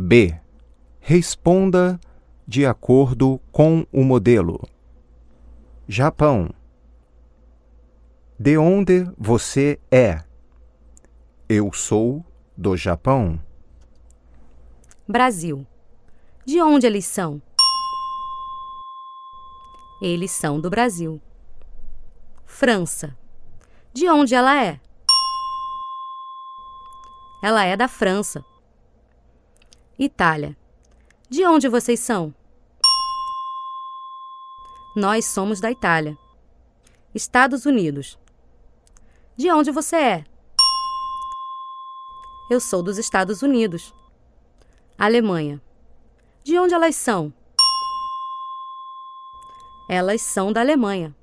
B. Responda de acordo com o modelo. Japão. De onde você é? Eu sou do Japão. Brasil. De onde eles são? Eles são do Brasil. França. De onde ela é? Ela é da França. Itália. De onde vocês são? Nós somos da Itália. Estados Unidos. De onde você é? Eu sou dos Estados Unidos. Alemanha. De onde elas são? Elas são da Alemanha.